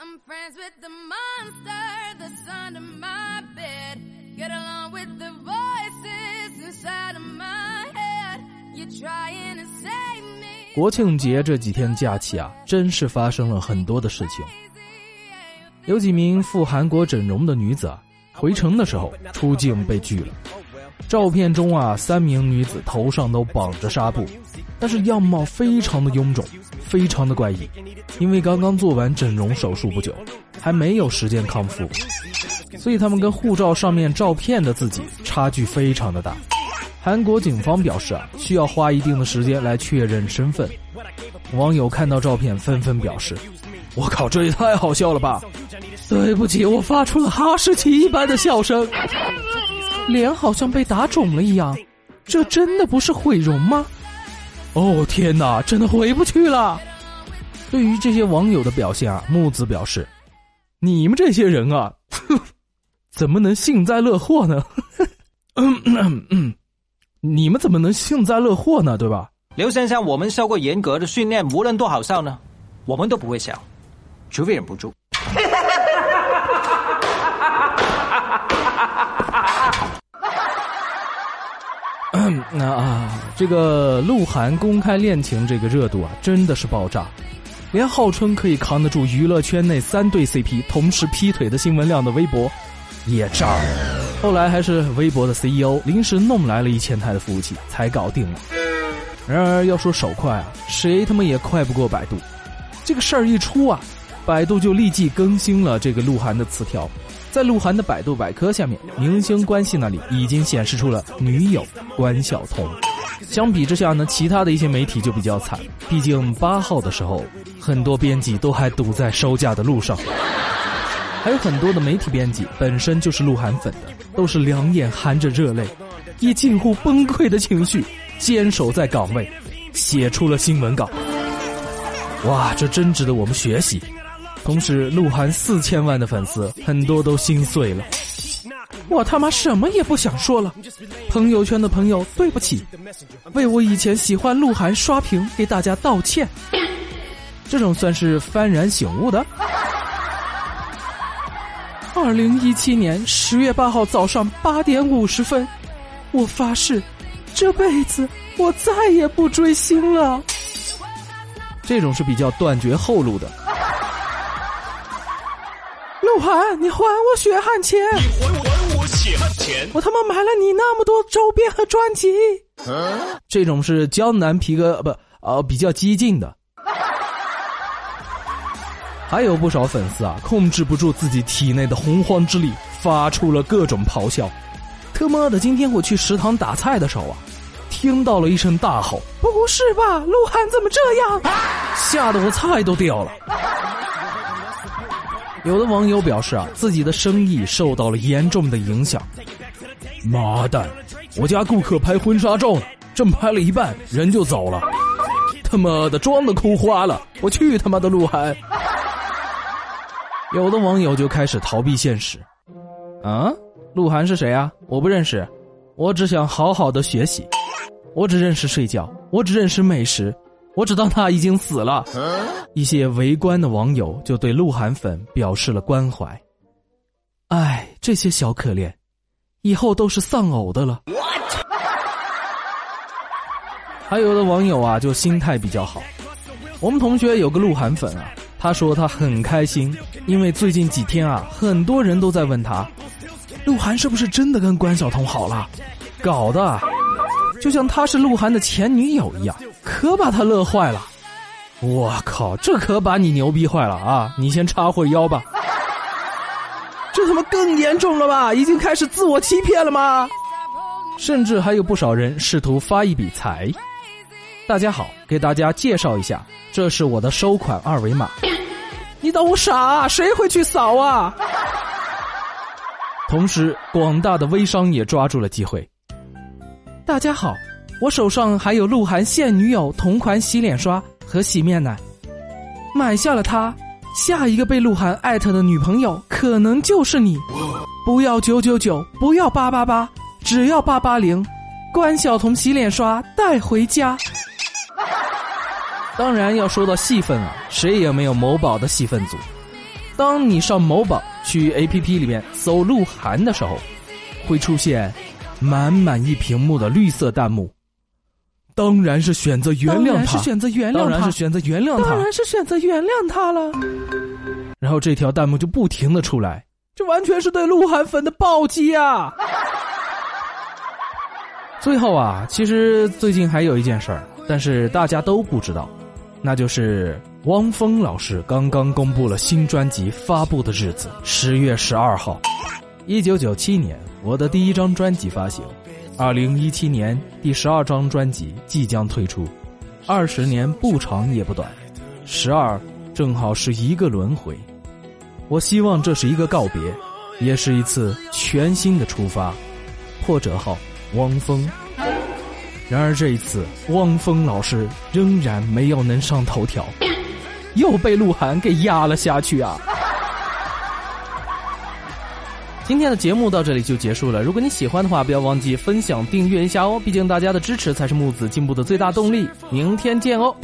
I'm friends with the monster that's under my bed. Get along with the voices inside of my head. You're trying to save me. 国庆节这几天假期啊，真是发生了很多的事情。有几名赴韩国整容的女子啊，回城的时候出境被拒了。照片中啊，三名女子头上都绑着纱布，但是样貌非常的臃肿，非常的怪异，因为刚刚做完整容手术不久，还没有时间康复，所以他们跟护照上面照片的自己差距非常的大。韩国警方表示啊，需要花一定的时间来确认身份。网友看到照片纷纷表示：“我靠，这也太好笑了吧！”对不起，我发出了哈士奇一般的笑声。脸好像被打肿了一样，这真的不是毁容吗？哦天哪，真的回不去了。对于这些网友的表现啊，木子表示：“你们这些人啊，怎么能幸灾乐祸呢？你们怎么能幸灾乐祸呢？对吧？”刘先生，我们受过严格的训练，无论多好笑呢，我们都不会笑，除非忍不住。那啊，这个鹿晗公开恋情这个热度啊，真的是爆炸，连号称可以扛得住娱乐圈内三对 CP 同时劈腿的新闻量的微博也炸了。后来还是微博的 CEO 临时弄来了一千台的服务器才搞定了。然而要说手快啊，谁他妈也快不过百度。这个事儿一出啊，百度就立即更新了这个鹿晗的词条。在鹿晗的百度百科下面，明星关系那里已经显示出了女友关晓彤。相比之下呢，其他的一些媒体就比较惨，毕竟八号的时候，很多编辑都还堵在收假的路上，还有很多的媒体编辑本身就是鹿晗粉的，都是两眼含着热泪，以近乎崩溃的情绪坚守在岗位，写出了新闻稿。哇，这真值得我们学习。同时，鹿晗四千万的粉丝很多都心碎了。我他妈什么也不想说了，朋友圈的朋友对不起，为我以前喜欢鹿晗刷屏给大家道歉。这种算是幡然醒悟的。二零一七年十月八号早上八点五十分，我发誓，这辈子我再也不追星了。这种是比较断绝后路的。鹿晗，你还我血汗钱！你还我还我血汗钱！我他妈买了你那么多周边和专辑。这种是江南皮革不呃比较激进的。还有不少粉丝啊，控制不住自己体内的洪荒之力，发出了各种咆哮。特么的，今天我去食堂打菜的时候啊，听到了一声大吼：“不是吧，鹿晗怎么这样？”吓得我菜都掉了。有的网友表示啊，自己的生意受到了严重的影响。妈蛋，我家顾客拍婚纱照呢，正拍了一半，人就走了。他妈的，妆都哭花了！我去他妈的鹿晗！有的网友就开始逃避现实。啊，鹿晗是谁啊？我不认识，我只想好好的学习。我只认识睡觉，我只认识美食。我只当他已经死了。一些围观的网友就对鹿晗粉表示了关怀。唉，这些小可怜，以后都是丧偶的了。还有的网友啊，就心态比较好。我们同学有个鹿晗粉啊，他说他很开心，因为最近几天啊，很多人都在问他，鹿晗是不是真的跟关晓彤好了，搞的，就像他是鹿晗的前女友一样。可把他乐坏了，我靠，这可把你牛逼坏了啊！你先插会腰吧。这他妈更严重了吧？已经开始自我欺骗了吗？甚至还有不少人试图发一笔财。大家好，给大家介绍一下，这是我的收款二维码。你当我傻？啊谁会去扫啊？同时，广大的微商也抓住了机会。大家好。我手上还有鹿晗现女友同款洗脸刷和洗面奶，买下了它，下一个被鹿晗艾特的女朋友可能就是你。不要九九九，不要八八八，只要八八零。关晓彤洗脸刷带回家。当然要说到戏份啊，谁也没有某宝的戏份足。当你上某宝去 APP 里面搜鹿晗的时候，会出现满满一屏幕的绿色弹幕。当然是选择原谅他，是选择原谅他，当然是选择原谅他，当然是选择原谅他了。然后这条弹幕就不停的出来，这完全是对鹿晗粉的暴击啊！最后啊，其实最近还有一件事儿，但是大家都不知道，那就是汪峰老师刚刚公布了新专辑发布的日子，十月十二号，一九九七年我的第一张专辑发行。二零一七年第十二张专辑即将推出，二十年不长也不短，十二正好是一个轮回。我希望这是一个告别，也是一次全新的出发。破折号，汪峰。然而这一次，汪峰老师仍然没有能上头条，又被鹿晗给压了下去啊！今天的节目到这里就结束了。如果你喜欢的话，不要忘记分享、订阅一下哦。毕竟大家的支持才是木子进步的最大动力。明天见哦。